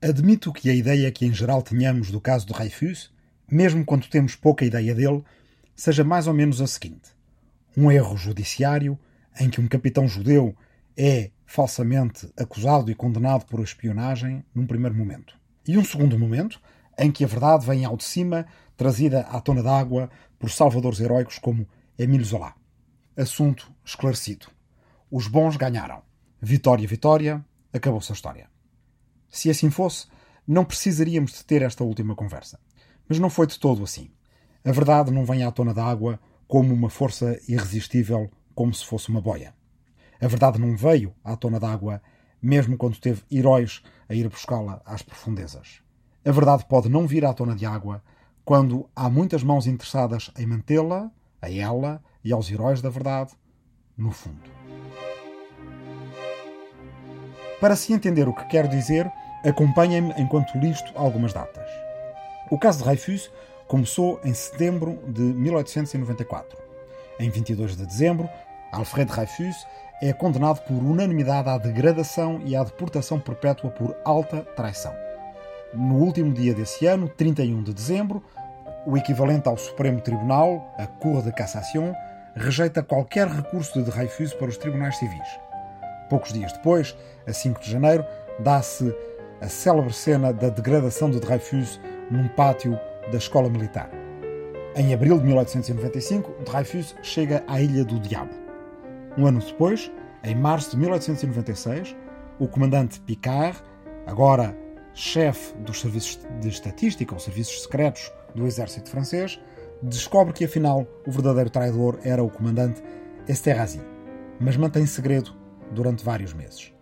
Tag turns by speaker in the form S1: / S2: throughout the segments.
S1: Admito que a ideia que em geral tenhamos do caso de Dreyfus, mesmo quando temos pouca ideia dele, seja mais ou menos a seguinte: um erro judiciário em que um capitão judeu é falsamente acusado e condenado por espionagem num primeiro momento. E um segundo momento em que a verdade vem ao de cima, trazida à tona d'água por salvadores heróicos como Émile Zola. Assunto esclarecido. Os bons ganharam. Vitória, vitória, acabou-se a história. Se assim fosse, não precisaríamos de ter esta última conversa. Mas não foi de todo assim. A verdade não vem à tona da água como uma força irresistível, como se fosse uma boia. A verdade não veio à tona d'água, mesmo quando teve heróis a ir buscá-la às profundezas. A verdade pode não vir à tona de água quando há muitas mãos interessadas em mantê-la, a ela e aos heróis da verdade, no fundo. Para se entender o que quero dizer, acompanhem-me enquanto listo algumas datas. O caso de Dreyfus começou em setembro de 1894. Em 22 de dezembro, Alfred Dreyfus é condenado por unanimidade à degradação e à deportação perpétua por alta traição. No último dia desse ano, 31 de dezembro, o equivalente ao Supremo Tribunal, a Cour de Cassation, rejeita qualquer recurso de Dreyfus para os tribunais civis. Poucos dias depois, a 5 de janeiro, dá-se a célebre cena da degradação de Dreyfus num pátio da Escola Militar. Em abril de 1895, Dreyfus chega à Ilha do Diabo. Um ano depois, em março de 1896, o comandante Picard, agora chefe dos serviços de estatística ou serviços secretos do exército francês, descobre que afinal o verdadeiro traidor era o comandante Esterhazy, mas mantém segredo durante vários meses.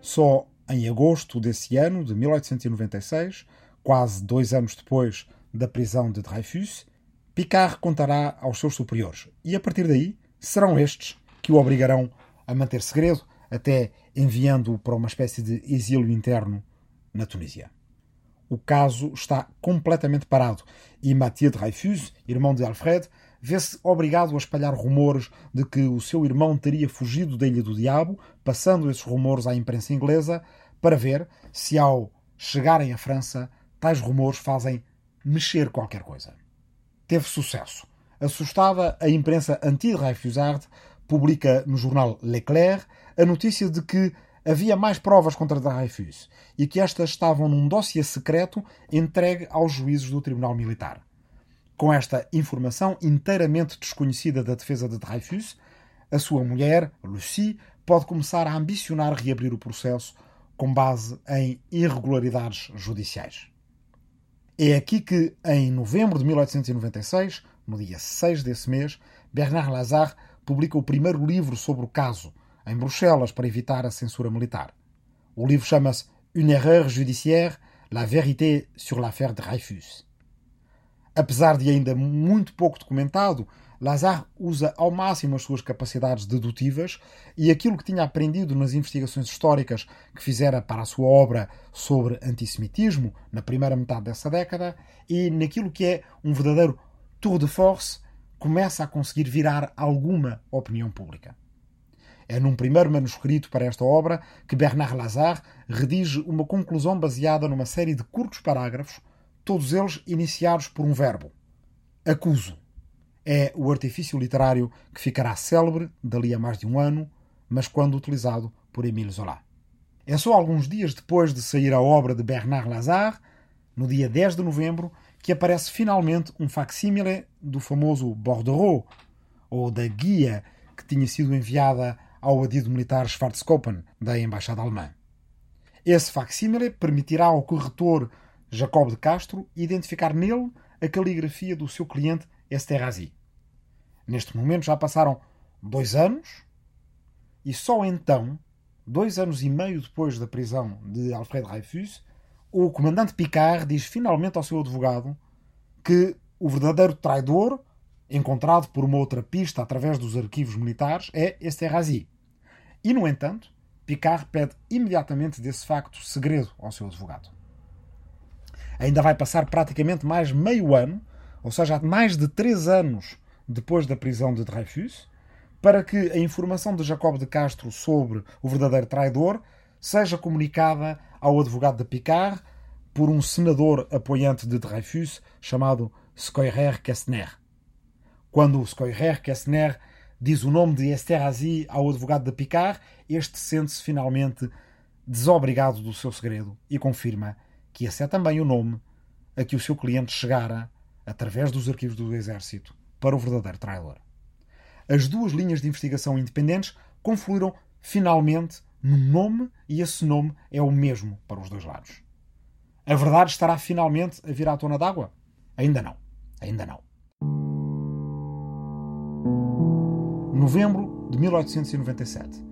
S1: Só em agosto desse ano, de 1896, quase dois anos depois da prisão de Dreyfus, Picard contará aos seus superiores e a partir daí serão estes que o obrigarão a manter segredo, até enviando-o para uma espécie de exílio interno na Tunísia. O caso está completamente parado e Mathieu Dreyfus, irmão de Alfred, vê-se obrigado a espalhar rumores de que o seu irmão teria fugido da Ilha do Diabo, passando esses rumores à imprensa inglesa, para ver se, ao chegarem à França, tais rumores fazem mexer qualquer coisa. Teve sucesso. Assustada, a imprensa anti-Dreyfusard publica no jornal L'Éclair a notícia de que havia mais provas contra Dreyfus e que estas estavam num dossiê secreto entregue aos juízes do Tribunal Militar. Com esta informação inteiramente desconhecida da defesa de Dreyfus, a sua mulher, Lucie, pode começar a ambicionar reabrir o processo com base em irregularidades judiciais. É aqui que, em novembro de 1896, no dia 6 desse mês, Bernard Lazare publica o primeiro livro sobre o caso, em Bruxelas, para evitar a censura militar. O livro chama-se Une erreur judiciaire, la vérité sur l'affaire Dreyfus. Apesar de ainda muito pouco documentado, Lazare usa ao máximo as suas capacidades dedutivas e aquilo que tinha aprendido nas investigações históricas que fizera para a sua obra sobre antissemitismo na primeira metade dessa década e naquilo que é um verdadeiro tour de force começa a conseguir virar alguma opinião pública. É num primeiro manuscrito para esta obra que Bernard Lazare redige uma conclusão baseada numa série de curtos parágrafos, todos eles iniciados por um verbo: acuso. É o artifício literário que ficará célebre dali a mais de um ano, mas quando utilizado por Émile Zola. É só alguns dias depois de sair a obra de Bernard Lazare, no dia 10 de novembro, que aparece finalmente um facsímile do famoso bordereau, ou da guia que tinha sido enviada ao adido militar Schwarzkoppen, da Embaixada Alemã. Esse facsímile permitirá ao corretor Jacob de Castro identificar nele a caligrafia do seu cliente Esterhazy. Neste momento já passaram dois anos e só então, dois anos e meio depois da prisão de Alfred Dreyfus, o comandante Picard diz finalmente ao seu advogado que o verdadeiro traidor, encontrado por uma outra pista através dos arquivos militares, é Esterhazy. E, no entanto, Picard pede imediatamente desse facto segredo ao seu advogado. Ainda vai passar praticamente mais meio ano, ou seja, mais de três anos depois da prisão de Dreyfus, para que a informação de Jacob de Castro sobre o verdadeiro traidor seja comunicada ao advogado de Picard, por um senador apoiante de Dreyfus chamado Scheurer Kestner. Quando Scheurer Kestner diz o nome de Esterhazy ao advogado de Picard, este sente-se finalmente desobrigado do seu segredo e confirma que esse é também o nome a que o seu cliente chegara, através dos arquivos do Exército, para o verdadeiro traidor. As duas linhas de investigação independentes confluíram finalmente num nome e esse nome é o mesmo para os dois lados. A verdade estará finalmente a vir à tona d'água? Ainda não. Ainda não. Novembro de 1897.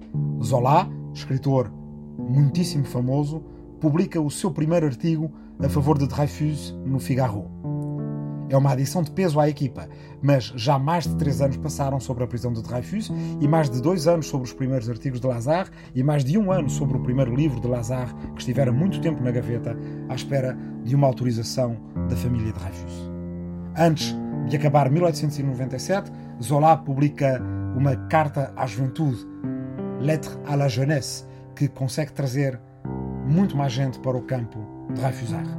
S1: Zola, escritor muitíssimo famoso, publica o seu primeiro artigo a favor de Dreyfus no Figaro. É uma adição de peso à equipa, mas já mais de três anos passaram sobre a prisão de Dreyfus e mais de dois anos sobre os primeiros artigos de Lazare e mais de um ano sobre o primeiro livro de Lazare, que estivera muito tempo na gaveta à espera de uma autorização da família Dreyfus. Antes de acabar 1897, Zola publica uma carta à juventude, Lettre à la jeunesse, que consegue trazer muito mais gente para o campo de Dreyfusard.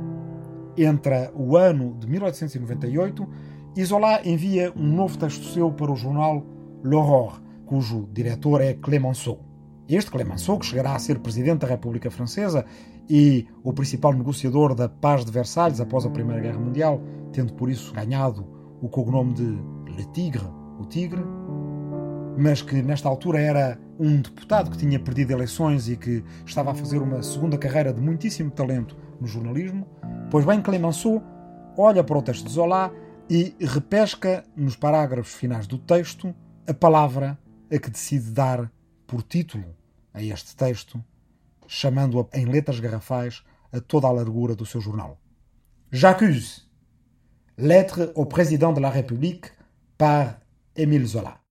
S1: Entre o ano de 1898, Isola envia um novo texto seu para o jornal L'Aurore, cujo diretor é Clemenceau. Este Clemenceau, que chegará a ser presidente da República Francesa e o principal negociador da Paz de Versalhes após a Primeira Guerra Mundial, tendo por isso ganhado o cognome de Le Tigre, o Tigre, mas que nesta altura era um deputado que tinha perdido eleições e que estava a fazer uma segunda carreira de muitíssimo talento no jornalismo, pois bem Clemenceau olha para o texto de Zola e repesca nos parágrafos finais do texto a palavra a que decide dar por título a este texto, chamando-a em letras garrafais a toda a largura do seu jornal. J'accuse. Lettre au président de la République par Émile Zola.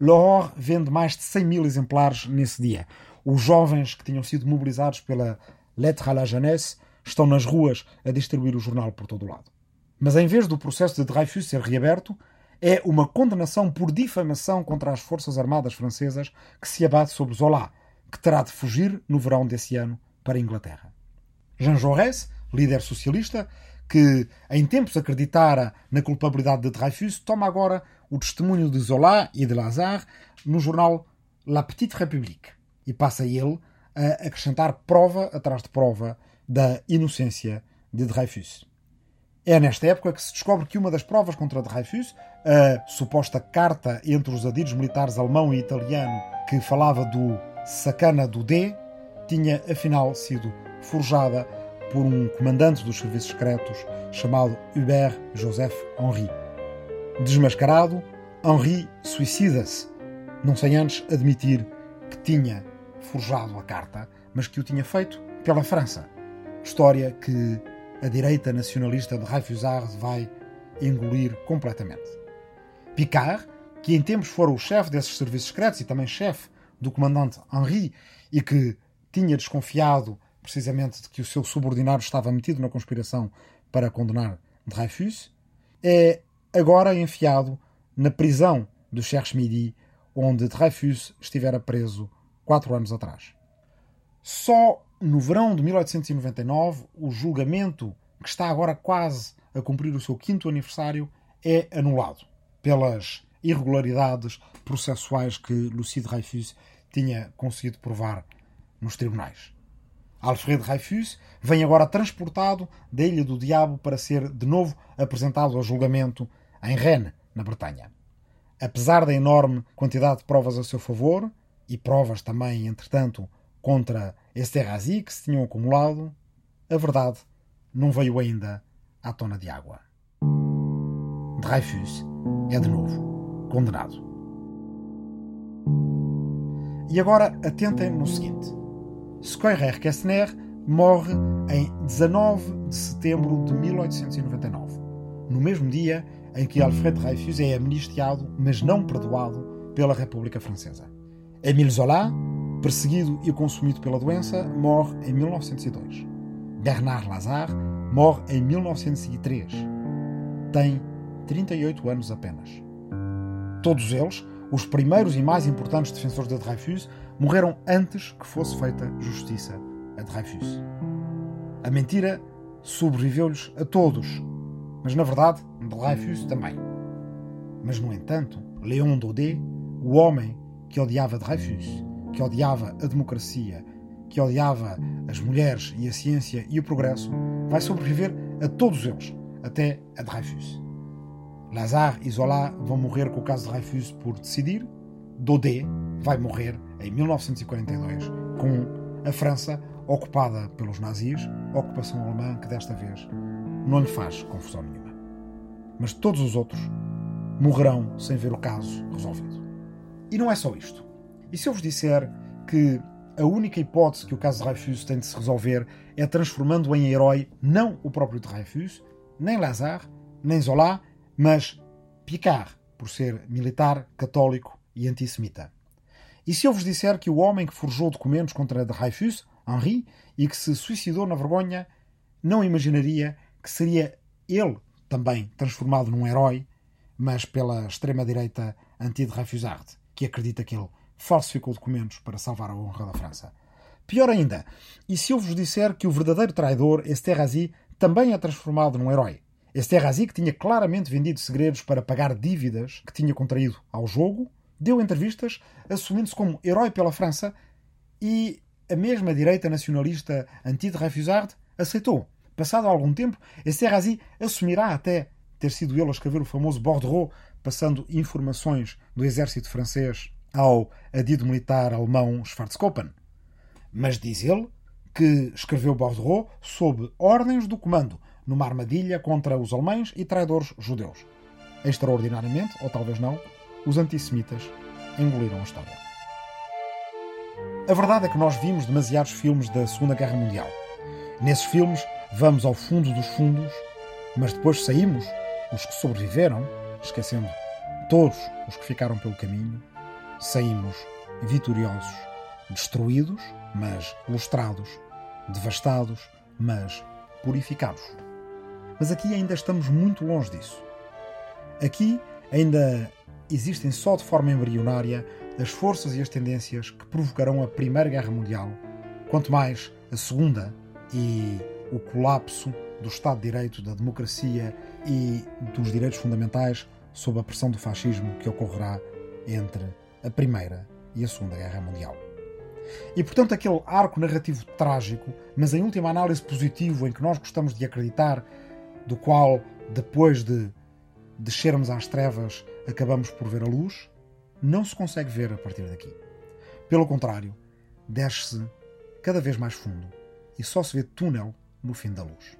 S1: L'Aurore vende mais de 100 mil exemplares nesse dia. Os jovens que tinham sido mobilizados pela Lettre à la Jeunesse estão nas ruas a distribuir o jornal por todo o lado. Mas em vez do processo de Dreyfus ser reaberto, é uma condenação por difamação contra as Forças Armadas Francesas que se abate sobre Zola, que terá de fugir no verão desse ano para a Inglaterra. Jean Jaurès, líder socialista, que em tempos acreditara na culpabilidade de Dreyfus, toma agora o testemunho de Zola e de Lazare no jornal La Petite République e passa ele a acrescentar prova atrás de prova da inocência de Dreyfus. É nesta época que se descobre que uma das provas contra Dreyfus, a suposta carta entre os adidos militares alemão e italiano que falava do sacana do D, tinha afinal sido forjada por um comandante dos serviços secretos chamado Hubert Joseph Henri. Desmascarado, Henri suicida-se, não sem antes admitir que tinha forjado a carta, mas que o tinha feito pela França. História que a direita nacionalista de Dreyfusard vai engolir completamente. Picard, que em tempos fora o chefe desses serviços secretos e também chefe do comandante Henri e que tinha desconfiado precisamente de que o seu subordinado estava metido na conspiração para condenar Dreyfus, é agora enfiado na prisão do Cherche Midi, onde Dreyfus estivera preso quatro anos atrás. Só no verão de 1899, o julgamento, que está agora quase a cumprir o seu quinto aniversário, é anulado pelas irregularidades processuais que Lucie Dreyfus tinha conseguido provar nos tribunais. Alfred Dreyfus vem agora transportado da Ilha do Diabo para ser de novo apresentado ao julgamento em Rennes, na Bretanha. Apesar da enorme quantidade de provas a seu favor, e provas também, entretanto, contra Esterhazy que se tinham acumulado, a verdade não veio ainda à tona de água. Dreyfus é de novo condenado. E agora atentem no seguinte: Scheurer Kestner morre em 19 de setembro de 1899, no mesmo dia em que Alfred Dreyfus é amnistiado, mas não perdoado, pela República Francesa. Émile Zola, perseguido e consumido pela doença, morre em 1902. Bernard Lazare morre em 1903. Tem 38 anos apenas. Todos eles, os primeiros e mais importantes defensores de Dreyfus, morreram antes que fosse feita justiça a Dreyfus. A mentira sobreviveu-lhes a todos, mas na verdade, Dreyfus também. Mas, no entanto, Léon Daudet, o homem que odiava Dreyfus, que odiava a democracia, que odiava as mulheres e a ciência e o progresso, vai sobreviver a todos eles, até a Dreyfus. Lazare e Zola vão morrer com o caso de Dreyfus por decidir. Daudet vai morrer em 1942 com a França ocupada pelos nazis, ocupação alemã que desta vez não lhe faz confusão nenhuma. Mas todos os outros morrerão sem ver o caso resolvido. E não é só isto. E se eu vos disser que a única hipótese que o caso de Dreyfus tem de se resolver é transformando em herói não o próprio Dreyfus, nem Lazare, nem Zola, mas Picard, por ser militar, católico e antissemita. E se eu vos disser que o homem que forjou documentos contra Dreyfus, Henri, e que se suicidou na vergonha, não imaginaria que seria ele também transformado num herói, mas pela extrema-direita anti-Dreyfusard, que acredita que ele falsificou documentos para salvar a honra da França. Pior ainda, e se eu vos disser que o verdadeiro traidor, Esterhazy, também é transformado num herói? Esterhazy, que tinha claramente vendido segredos para pagar dívidas que tinha contraído ao jogo, deu entrevistas assumindo-se como herói pela França e a mesma direita nacionalista anti-Dreyfusard aceitou. Passado algum tempo, Esterhazy assumirá até ter sido ele a escrever o famoso Bordereau, passando informações do exército francês ao adido militar alemão Schwarzkoppen. Mas diz ele que escreveu Bordereau sob ordens do comando, numa armadilha contra os alemães e traidores judeus. Extraordinariamente, ou talvez não, os antissemitas engoliram a história. A verdade é que nós vimos demasiados filmes da Segunda Guerra Mundial. Nesses filmes, vamos ao fundo dos fundos, mas depois saímos, os que sobreviveram, esquecendo todos os que ficaram pelo caminho, saímos vitoriosos, destruídos, mas lustrados, devastados, mas purificados. Mas aqui ainda estamos muito longe disso. Aqui ainda existem só de forma embrionária as forças e as tendências que provocarão a Primeira Guerra Mundial, quanto mais a Segunda e o colapso do Estado de Direito, da democracia e dos direitos fundamentais sob a pressão do fascismo que ocorrerá entre a Primeira e a Segunda Guerra Mundial. E portanto, aquele arco narrativo trágico, mas em última análise positivo, em que nós gostamos de acreditar, do qual, depois de descermos às trevas, acabamos por ver a luz, não se consegue ver a partir daqui. Pelo contrário, desce-se cada vez mais fundo e só se vê túnel no fim da luz.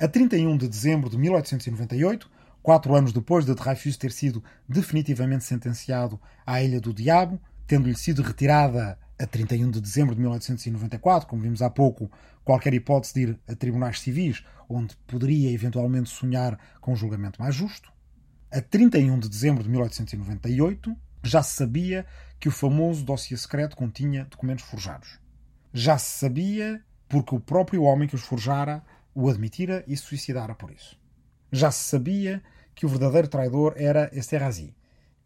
S1: A 31 de dezembro de 1898, quatro anos depois de Dreyfus ter sido definitivamente sentenciado à Ilha do Diabo, tendo-lhe sido retirada a 31 de dezembro de 1894, como vimos há pouco, qualquer hipótese de ir a tribunais civis, onde poderia eventualmente sonhar com um julgamento mais justo. A 31 de dezembro de 1898, já se sabia que o famoso dossiê secreto continha documentos forjados. Já se sabia porque o próprio homem que os forjara o admitira e se suicidara por isso. Já se sabia que o verdadeiro traidor era Esterhazy.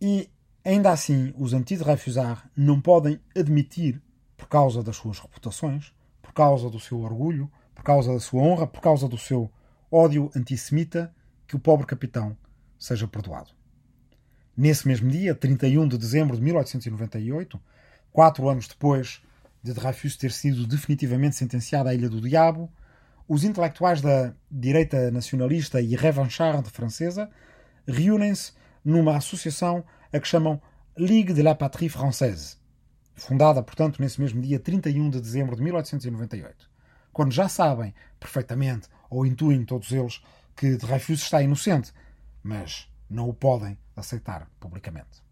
S1: E, ainda assim, os anti-Dreyfusard não podem admitir, por causa das suas reputações, por causa do seu orgulho, por causa da sua honra, por causa do seu ódio antissemita, que o pobre capitão seja perdoado. Nesse mesmo dia, 31 de dezembro de 1898, quatro anos depois de Dreyfus ter sido definitivamente sentenciado à Ilha do Diabo, os intelectuais da direita nacionalista e revancharde francesa reúnem-se numa associação a que chamam Ligue de la Patrie Française, fundada, portanto, nesse mesmo dia 31 de dezembro de 1898, quando já sabem perfeitamente, ou intuem todos eles, que Dreyfus está inocente, mas não o podem aceitar publicamente.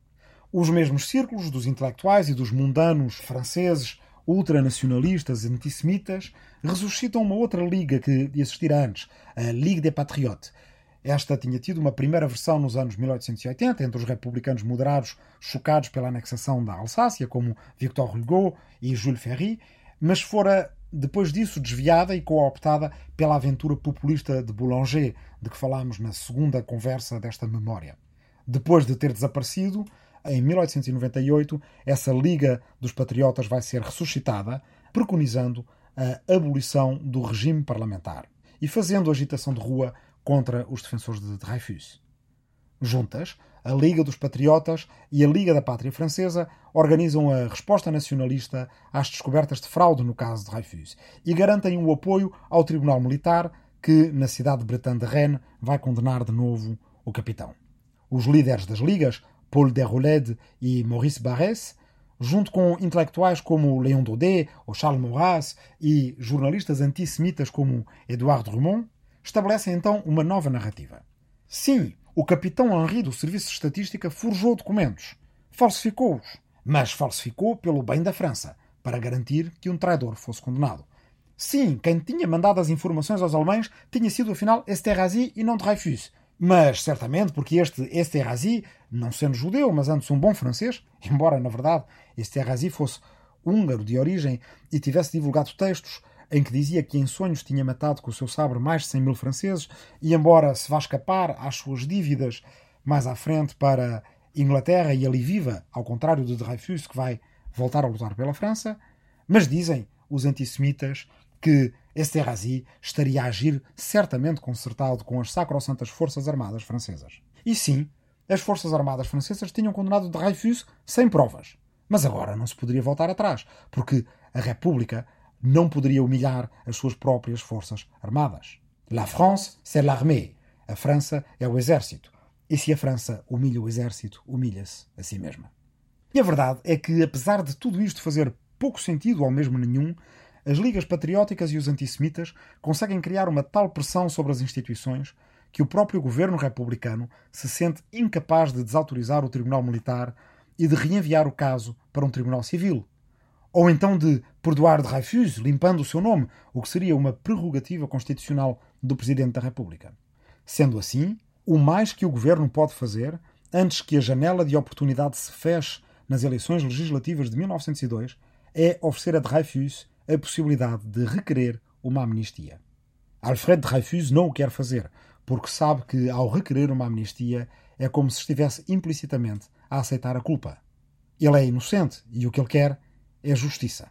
S1: Os mesmos círculos dos intelectuais e dos mundanos franceses, ultranacionalistas e antissemitas, ressuscitam uma outra liga que existira antes, a Ligue des Patriotes. Esta tinha tido uma primeira versão nos anos 1880 entre os republicanos moderados chocados pela anexação da Alsácia, como Victor Hugo e Jules Ferry, mas fora depois disso desviada e cooptada pela aventura populista de Boulanger, de que falámos na segunda conversa desta memória. Depois de ter desaparecido, em 1898, essa Liga dos Patriotas vai ser ressuscitada, preconizando a abolição do regime parlamentar e fazendo agitação de rua contra os defensores de Dreyfus. Juntas, a Liga dos Patriotas e a Liga da Pátria Francesa organizam a resposta nacionalista às descobertas de fraude no caso de Dreyfus e garantem o apoio ao Tribunal Militar que, na cidade de de Rennes, vai condenar de novo o capitão. Os líderes das ligas, Paul Déroulède e Maurice Barrès, junto com intelectuais como Léon Daudet ou Charles Maurras e jornalistas antissemitas como Edouard Drummond, estabelecem então uma nova narrativa. Sim, o capitão Henri do Serviço de Estatística forjou documentos, falsificou-os, mas falsificou pelo bem da França, para garantir que um traidor fosse condenado. Sim, quem tinha mandado as informações aos alemães tinha sido afinal Esterhazy e não Dreyfus. Mas certamente porque este Esterhazy, não sendo judeu, mas antes um bom francês, embora na verdade Esterhazy fosse húngaro de origem e tivesse divulgado textos em que dizia que em sonhos tinha matado com o seu sabre mais de 100 mil franceses, e embora se vá escapar às suas dívidas mais à frente para Inglaterra e ali viva, ao contrário de Dreyfus, que vai voltar a lutar pela França, mas dizem os antissemitas que Esterhazy estaria a agir certamente concertado com as sacrossantas Forças Armadas Francesas. E sim, as Forças Armadas Francesas tinham condenado Dreyfus sem provas. Mas agora não se poderia voltar atrás, porque a República não poderia humilhar as suas próprias forças armadas. La France, c'est l'armée. A França é o exército. E se a França humilha o exército, humilha-se a si mesma. E a verdade é que, apesar de tudo isto fazer pouco sentido ou mesmo nenhum, as ligas patrióticas e os antissemitas conseguem criar uma tal pressão sobre as instituições que o próprio governo republicano se sente incapaz de desautorizar o Tribunal Militar e de reenviar o caso para um tribunal civil, ou então de perdoar Dreyfus, limpando o seu nome, o que seria uma prerrogativa constitucional do Presidente da República. Sendo assim, o mais que o governo pode fazer, antes que a janela de oportunidade se feche nas eleições legislativas de 1902, é oferecer a Dreyfus a possibilidade de requerer uma amnistia. Alfred Dreyfus não o quer fazer, porque sabe que, ao requerer uma amnistia, é como se estivesse implicitamente a aceitar a culpa. Ele é inocente e o que ele quer é justiça.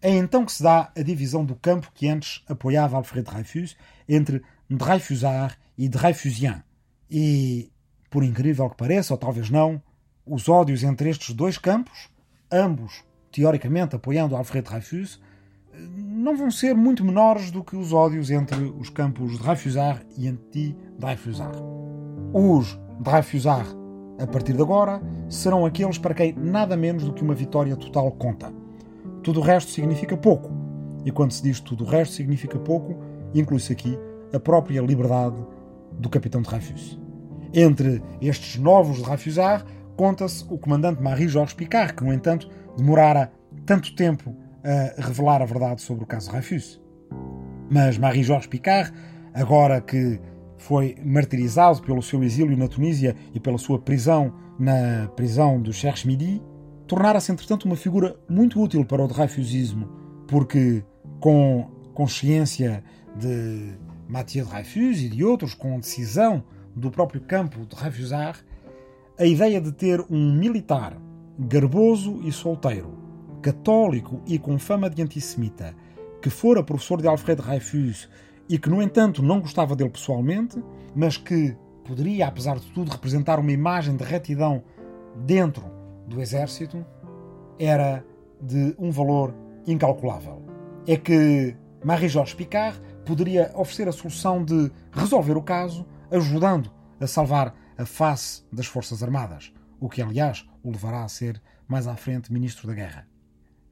S1: É então que se dá a divisão do campo que antes apoiava Alfred Dreyfus entre Dreyfusard e Dreyfusien. E, por incrível que pareça, ou talvez não, os ódios entre estes dois campos, ambos teoricamente apoiando Alfred Dreyfus, não vão ser muito menores do que os ódios entre os campos Dreyfusard e anti-Dreyfusard. Os Dreyfusard a partir de agora, serão aqueles para quem nada menos do que uma vitória total conta. Tudo o resto significa pouco. E quando se diz tudo o resto significa pouco, inclui-se aqui a própria liberdade do capitão de Dreyfus. Entre estes novos de Dreyfusard, conta-se o comandante Marie-Georges Picard, que, no entanto, demorara tanto tempo a revelar a verdade sobre o caso Dreyfus. Mas Marie-Georges Picard, agora que foi martirizado pelo seu exílio na Tunísia e pela sua prisão na prisão do Cherche Midi, tornara-se entretanto uma figura muito útil para o Dreyfusismo, porque com consciência de Mathieu Dreyfus e de outros, com decisão do próprio campo de Dreyfusard, a ideia de ter um militar garboso e solteiro, católico e com fama de antissemita, que fora professor de Alfred Dreyfus e que, no entanto, não gostava dele pessoalmente, mas que poderia, apesar de tudo, representar uma imagem de retidão dentro do exército, era de um valor incalculável. É que Marie-Georges Picard poderia oferecer a solução de resolver o caso, ajudando a salvar a face das Forças Armadas, o que, aliás, o levará a ser mais à frente ministro da Guerra.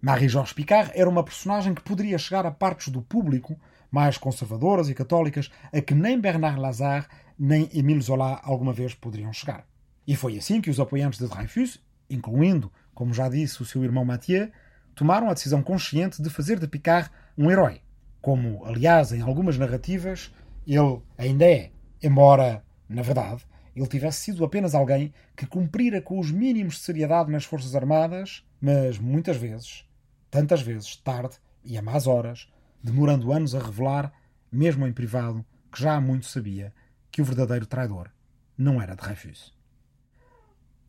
S1: Marie-Georges Picard era uma personagem que poderia chegar a partes do público mais conservadoras e católicas a que nem Bernard Lazare nem Émile Zola alguma vez poderiam chegar. E foi assim que os apoiantes de Dreyfus, incluindo, como já disse, o seu irmão Mathieu, tomaram a decisão consciente de fazer de Picard um herói, como, aliás, em algumas narrativas, ele ainda é, embora, na verdade, ele tivesse sido apenas alguém que cumprira com os mínimos de seriedade nas Forças Armadas, mas muitas vezes, tantas vezes, tarde e a más horas, demorando anos a revelar, mesmo em privado, que já há muito sabia que o verdadeiro traidor não era Dreyfus.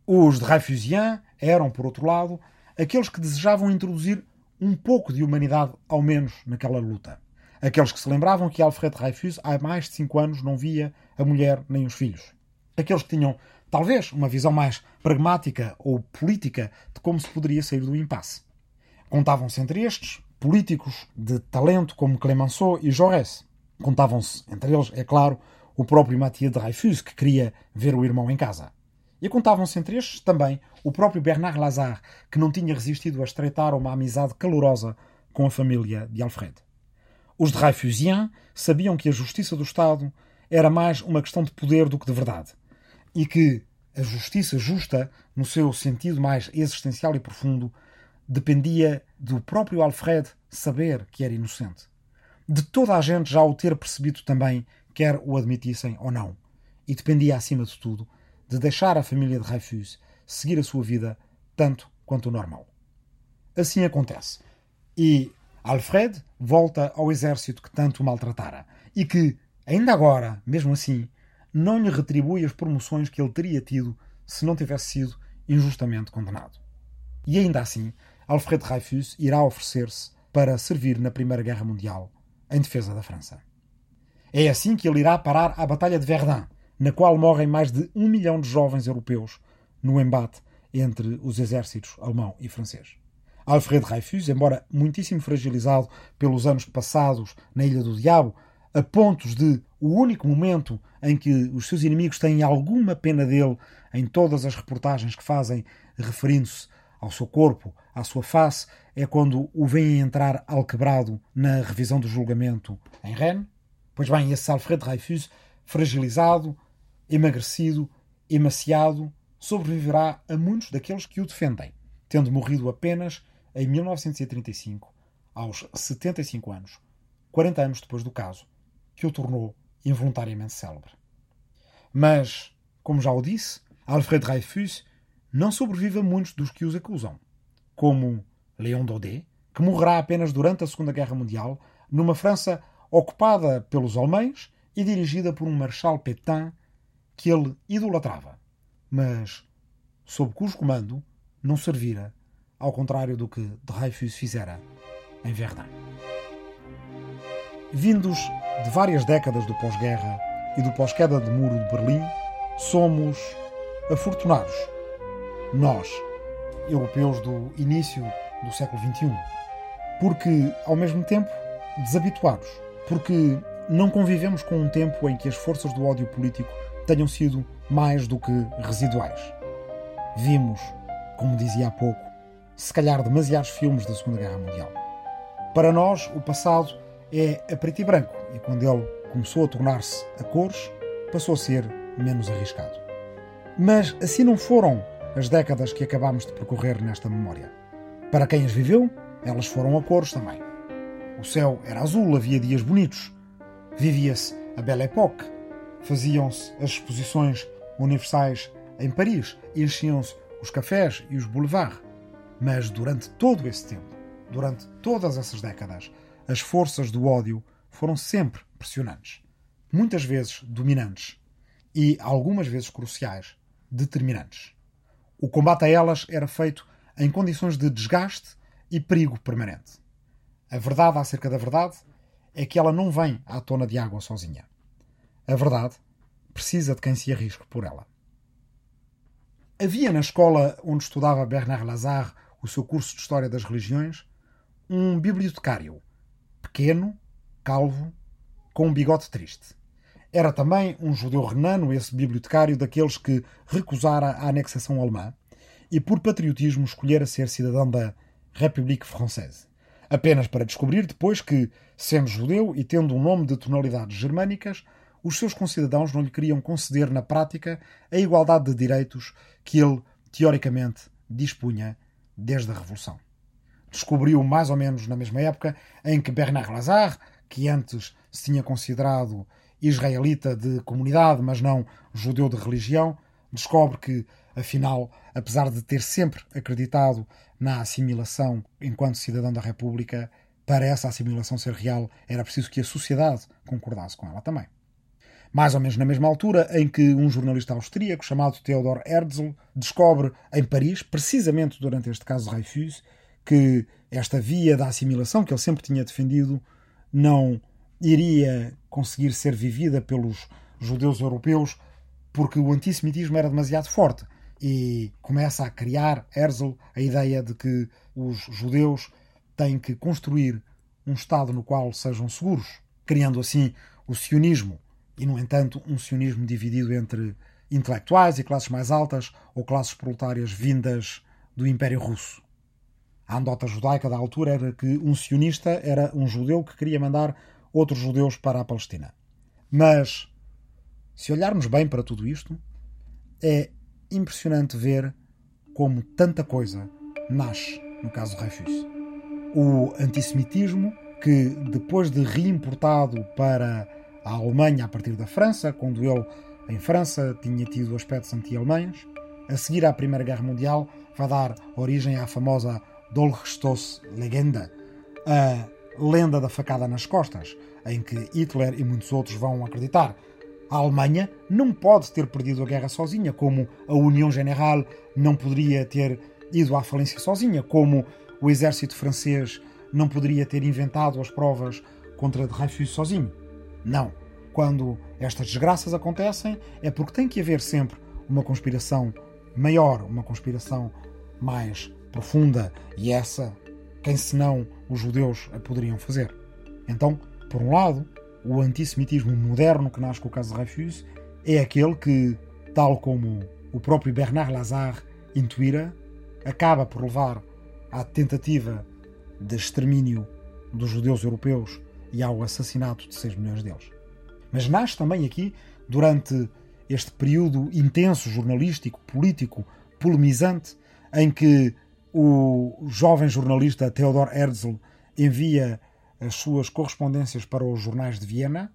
S1: Os Dreyfusiens eram, por outro lado, aqueles que desejavam introduzir um pouco de humanidade, ao menos, naquela luta. Aqueles que se lembravam que Alfred Dreyfus há mais de cinco anos não via a mulher nem os filhos. Aqueles que tinham, talvez, uma visão mais pragmática ou política de como se poderia sair do impasse. Contavam-se entre estes políticos de talento como Clemenceau e Jaurès. Contavam-se entre eles, é claro, o próprio Mathieu Dreyfus, que queria ver o irmão em casa. E contavam-se entre estes também o próprio Bernard Lazare, que não tinha resistido a estreitar uma amizade calorosa com a família de Alfred. Os Dreyfusiens sabiam que a justiça do Estado era mais uma questão de poder do que de verdade. E que a justiça justa, no seu sentido mais existencial e profundo, dependia do próprio Alfred saber que era inocente. De toda a gente já o ter percebido também, quer o admitissem ou não. E dependia, acima de tudo, de deixar a família de Dreyfus seguir a sua vida tanto quanto o normal. Assim acontece. E Alfred volta ao exército que tanto o maltratara e que, ainda agora, mesmo assim, não lhe retribui as promoções que ele teria tido se não tivesse sido injustamente condenado. E ainda assim, Alfred Dreyfus irá oferecer-se para servir na Primeira Guerra Mundial em defesa da França. É assim que ele irá parar à Batalha de Verdun, na qual morrem mais de um milhão de jovens europeus no embate entre os exércitos alemão e francês. Alfred Dreyfus, embora muitíssimo fragilizado pelos anos passados na Ilha do Diabo, a pontos de o único momento em que os seus inimigos têm alguma pena dele em todas as reportagens que fazem referindo-se ao seu corpo, à sua face, é quando o veem entrar alquebrado na revisão do julgamento em Rennes. Pois bem, esse Alfred Dreyfus, fragilizado, emagrecido, emaciado, sobreviverá a muitos daqueles que o defendem, tendo morrido apenas em 1935, aos 75 anos, 40 anos depois do caso, que o tornou involuntariamente célebre. Mas, como já o disse, Alfred Dreyfus não sobrevive a muitos dos que os acusam, como Léon Daudet, que morrerá apenas durante a Segunda Guerra Mundial, numa França ocupada pelos alemães e dirigida por um Marshal Pétain que ele idolatrava, mas sob cujo comando não servira ao contrário do que Dreyfus fizera em Verdun. Vindos de várias décadas do pós-guerra e do pós-queda do muro de Berlim, somos afortunados, nós, europeus do início do século XXI, porque, ao mesmo tempo, desabituados, porque não convivemos com um tempo em que as forças do ódio político tenham sido mais do que residuais. Vimos, como dizia há pouco, se calhar demasiados filmes da Segunda Guerra Mundial. Para nós, o passado é a preto e branco, e quando ele começou a tornar-se a cores, passou a ser menos arriscado. Mas assim não foram as décadas que acabámos de percorrer nesta memória. Para quem as viveu, elas foram a cores também. O céu era azul, havia dias bonitos. Vivia-se a Belle Époque. Faziam-se as exposições universais em Paris, enchiam-se os cafés e os boulevards. Mas durante todo esse tempo, durante todas essas décadas, as forças do ódio foram sempre pressionantes, muitas vezes dominantes e algumas vezes cruciais, determinantes. O combate a elas era feito em condições de desgaste e perigo permanente. A verdade acerca da verdade é que ela não vem à tona de água sozinha. A verdade precisa de quem se arrisque por ela. Havia na escola onde estudava Bernard Lazare o seu curso de História das Religiões, um bibliotecário, pequeno, calvo, com um bigode triste. Era também um judeu renano, esse bibliotecário daqueles que recusara a anexação alemã e, por patriotismo, escolhera ser cidadão da République Française. Apenas para descobrir depois que, sendo judeu e tendo um nome de tonalidades germânicas, os seus concidadãos não lhe queriam conceder na prática a igualdade de direitos que ele, teoricamente, dispunha desde a Revolução. Descobriu mais ou menos na mesma época em que Bernard Lazare, que antes se tinha considerado israelita de comunidade, mas não judeu de religião, descobre que, afinal, apesar de ter sempre acreditado na assimilação enquanto cidadão da República, para essa assimilação ser real era preciso que a sociedade concordasse com ela também. Mais ou menos na mesma altura em que um jornalista austríaco chamado Theodor Herzl descobre em Paris, precisamente durante este caso de Dreyfus, que esta via da assimilação que ele sempre tinha defendido não iria conseguir ser vivida pelos judeus europeus porque o antissemitismo era demasiado forte e começa a criar Herzl a ideia de que os judeus têm que construir um Estado no qual sejam seguros, criando assim o sionismo e, no entanto, um sionismo dividido entre intelectuais e classes mais altas ou classes proletárias vindas do Império Russo. A andota judaica da altura era que um sionista era um judeu que queria mandar outros judeus para a Palestina. Mas, se olharmos bem para tudo isto, é impressionante ver como tanta coisa nasce no caso de Reifus. O antissemitismo, que depois de reimportado para a Alemanha a partir da França, quando ele em França tinha tido aspectos anti-alemães, a seguir à Primeira Guerra Mundial vai dar origem à famosa Dolchstoßlegende, a lenda da facada nas costas, em que Hitler e muitos outros vão acreditar. A Alemanha não pode ter perdido a guerra sozinha, como a União General não poderia ter ido à falência sozinha, como o exército francês não poderia ter inventado as provas contra Dreyfus sozinho. Não. Quando estas desgraças acontecem, é porque tem que haver sempre uma conspiração maior, uma conspiração mais profunda, e essa, quem senão os judeus a poderiam fazer. Então, por um lado, o antissemitismo moderno que nasce com o caso Dreyfus é aquele que, tal como o próprio Bernard Lazare intuíra, acaba por levar à tentativa de extermínio dos judeus europeus e ao assassinato de 6 milhões deles. Mas nasce também aqui, durante este período intenso jornalístico, político, polemizante, em que o jovem jornalista Theodor Herzl envia as suas correspondências para os jornais de Viena,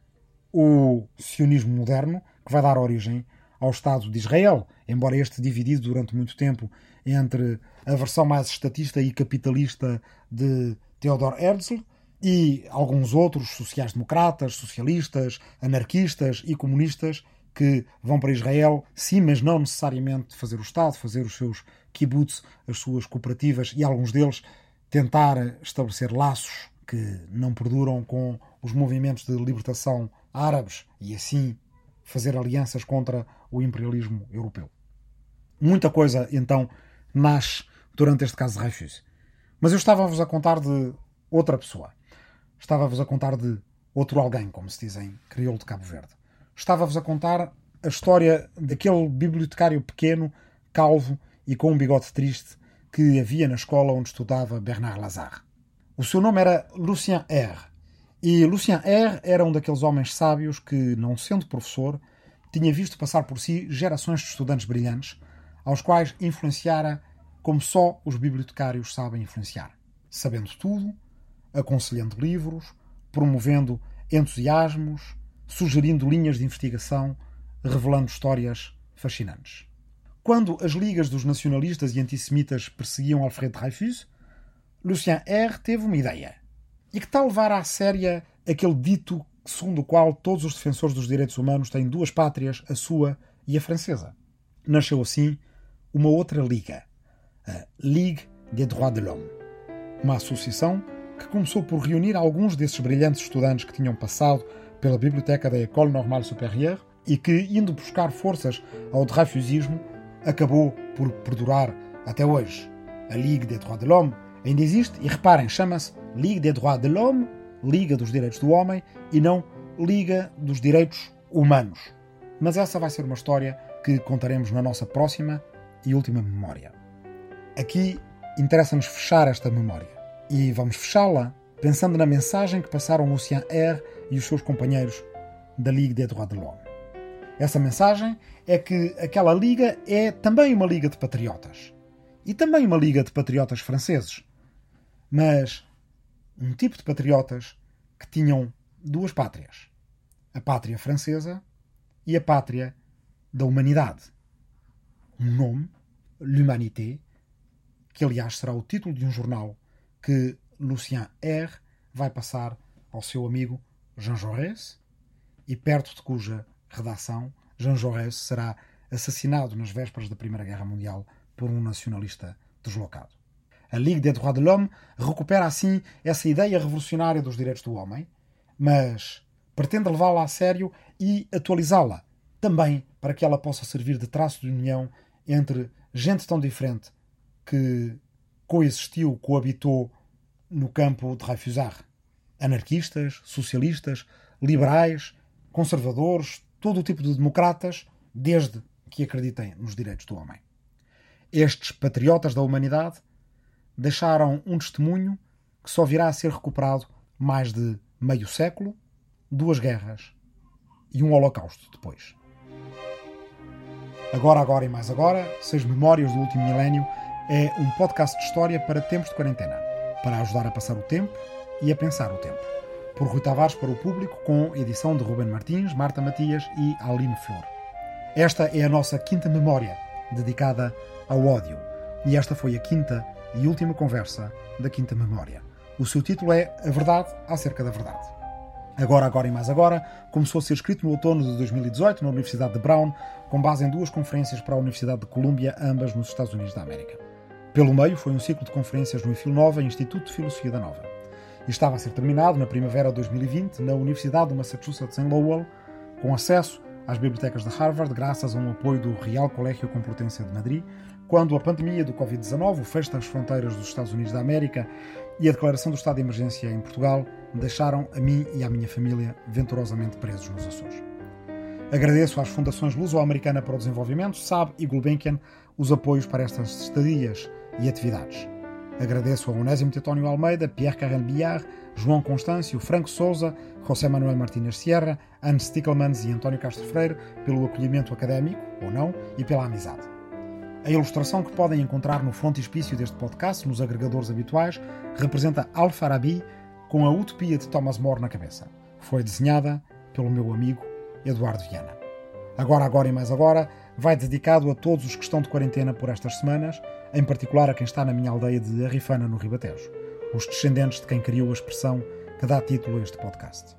S1: o sionismo moderno, que vai dar origem ao Estado de Israel, embora este dividido durante muito tempo entre a versão mais estatista e capitalista de Theodor Herzl e alguns outros sociais-democratas, socialistas, anarquistas e comunistas que vão para Israel, sim, mas não necessariamente fazer o Estado, fazer os seus kibbutz, as suas cooperativas e alguns deles tentar estabelecer laços que não perduram com os movimentos de libertação árabes e assim fazer alianças contra o imperialismo europeu. Muita coisa, então, nasce durante este caso de Reifus. Mas eu estava-vos a contar de outra pessoa. Estava-vos a contar de outro alguém, como se diz em crioulo de Cabo Verde. Estava-vos a contar a história daquele bibliotecário pequeno, calvo e com um bigode triste que havia na escola onde estudava Bernard Lazare. O seu nome era Lucien R. E Lucien R era um daqueles homens sábios que, não sendo professor, tinha visto passar por si gerações de estudantes brilhantes, aos quais influenciara como só os bibliotecários sabem influenciar, sabendo tudo, aconselhando livros, promovendo entusiasmos, sugerindo linhas de investigação, revelando histórias fascinantes. Quando as ligas dos nacionalistas e antissemitas perseguiam Alfred Dreyfus, Lucien R. teve uma ideia. E que tal levar à séria aquele dito segundo o qual todos os defensores dos direitos humanos têm duas pátrias, a sua e a francesa? Nasceu assim uma outra liga, a Ligue des Droits de l'Homme, uma associação que começou por reunir alguns desses brilhantes estudantes que tinham passado pela biblioteca da École Normale Supérieure e que, indo buscar forças ao dreyfusismo, acabou por perdurar até hoje. A Ligue des Droits de l'Homme ainda existe e reparem, chama-se Ligue des Droits de l'Homme, Liga dos Direitos do Homem, e não Liga dos Direitos Humanos. Mas essa vai ser uma história que contaremos na nossa próxima e última memória. Aqui interessa-nos fechar esta memória. E vamos fechá-la pensando na mensagem que passaram Lucien R. e os seus companheiros da Ligue des Droits de l'Homme. Essa mensagem é que aquela liga é também uma liga de patriotas. E também uma liga de patriotas franceses. Mas um tipo de patriotas que tinham duas pátrias: a pátria francesa e a pátria da humanidade. Um nome, L'Humanité, que aliás será o título de um jornal que Lucien R. vai passar ao seu amigo Jean Jaurès e perto de cuja redação Jean Jaurès será assassinado nas vésperas da Primeira Guerra Mundial por um nacionalista deslocado. A Ligue des Droits de l'Homme recupera assim essa ideia revolucionária dos direitos do homem, mas pretende levá-la a sério e atualizá-la, também para que ela possa servir de traço de união entre gente tão diferente que coexistiu, coabitou no campo de Dreyfusard. Anarquistas, socialistas, liberais, conservadores, todo o tipo de democratas, desde que acreditem nos direitos do homem. Estes patriotas da humanidade deixaram um testemunho que só virá a ser recuperado mais de meio século, duas guerras e um holocausto depois. Agora, agora e mais agora, Seis Memórias do Último Milénio é um podcast de história para tempos de quarentena, para ajudar a passar o tempo e a pensar o tempo. Por Rui Tavares para o público, com edição de Ruben Martins, Marta Matias e Aline Flor. Esta é a nossa quinta memória, dedicada ao ódio. E esta foi a quinta e última conversa da quinta memória. O seu título é A Verdade acerca da Verdade. Agora, agora e mais agora, começou a ser escrito no outono de 2018 na Universidade de Brown, com base em duas conferências para a Universidade de Colômbia, ambas nos Estados Unidos da América. Pelo meio, foi um ciclo de conferências no IFIL Nova, Instituto de Filosofia da Nova. E estava a ser terminado na primavera de 2020 na Universidade de Massachusetts em Lowell, com acesso às bibliotecas de Harvard, graças a um apoio do Real Colégio Complutense de Madrid, quando a pandemia do Covid-19, o fecho das fronteiras dos Estados Unidos da América e a declaração do estado de emergência em Portugal deixaram a mim e à minha família venturosamente presos nos Açores. Agradeço às Fundações Luso-Americana para o Desenvolvimento, SAB e Gulbenkian os apoios para estas estadias e atividades. Agradeço a Onésimo Tetónio Almeida, Pierre Carrel Billard, João Constâncio, Franco Souza, José Manuel Martínez Sierra, Anne Stickelmans e António Castro Freire pelo acolhimento académico, ou não, e pela amizade. A ilustração que podem encontrar no frontispício deste podcast, nos agregadores habituais, representa Al-Farabi com a utopia de Thomas More na cabeça. Foi desenhada pelo meu amigo Eduardo Viana. Agora, agora e mais agora, vai dedicado a todos os que estão de quarentena por estas semanas, em particular a quem está na minha aldeia de Arrifana, no Ribatejo, os descendentes de quem criou a expressão que dá título a este podcast.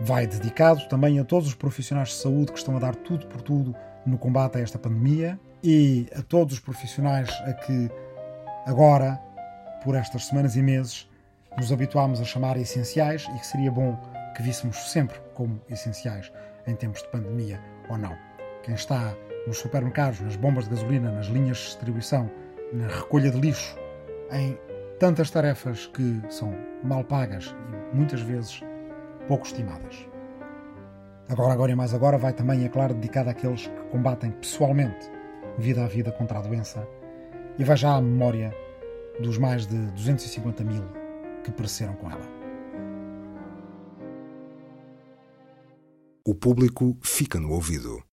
S1: Vai dedicado também a todos os profissionais de saúde que estão a dar tudo por tudo no combate a esta pandemia e a todos os profissionais a que agora, por estas semanas e meses, nos habituámos a chamar essenciais e que seria bom que víssemos sempre como essenciais em tempos de pandemia ou não. Quem está nos supermercados, nas bombas de gasolina, nas linhas de distribuição, na recolha de lixo, em tantas tarefas que são mal pagas e muitas vezes pouco estimadas. Agora, agora e mais agora vai também, é claro, dedicado àqueles que combatem pessoalmente, vida a vida contra a doença, e vai já à memória dos mais de 250 mil que pereceram com ela.
S2: O público fica no ouvido.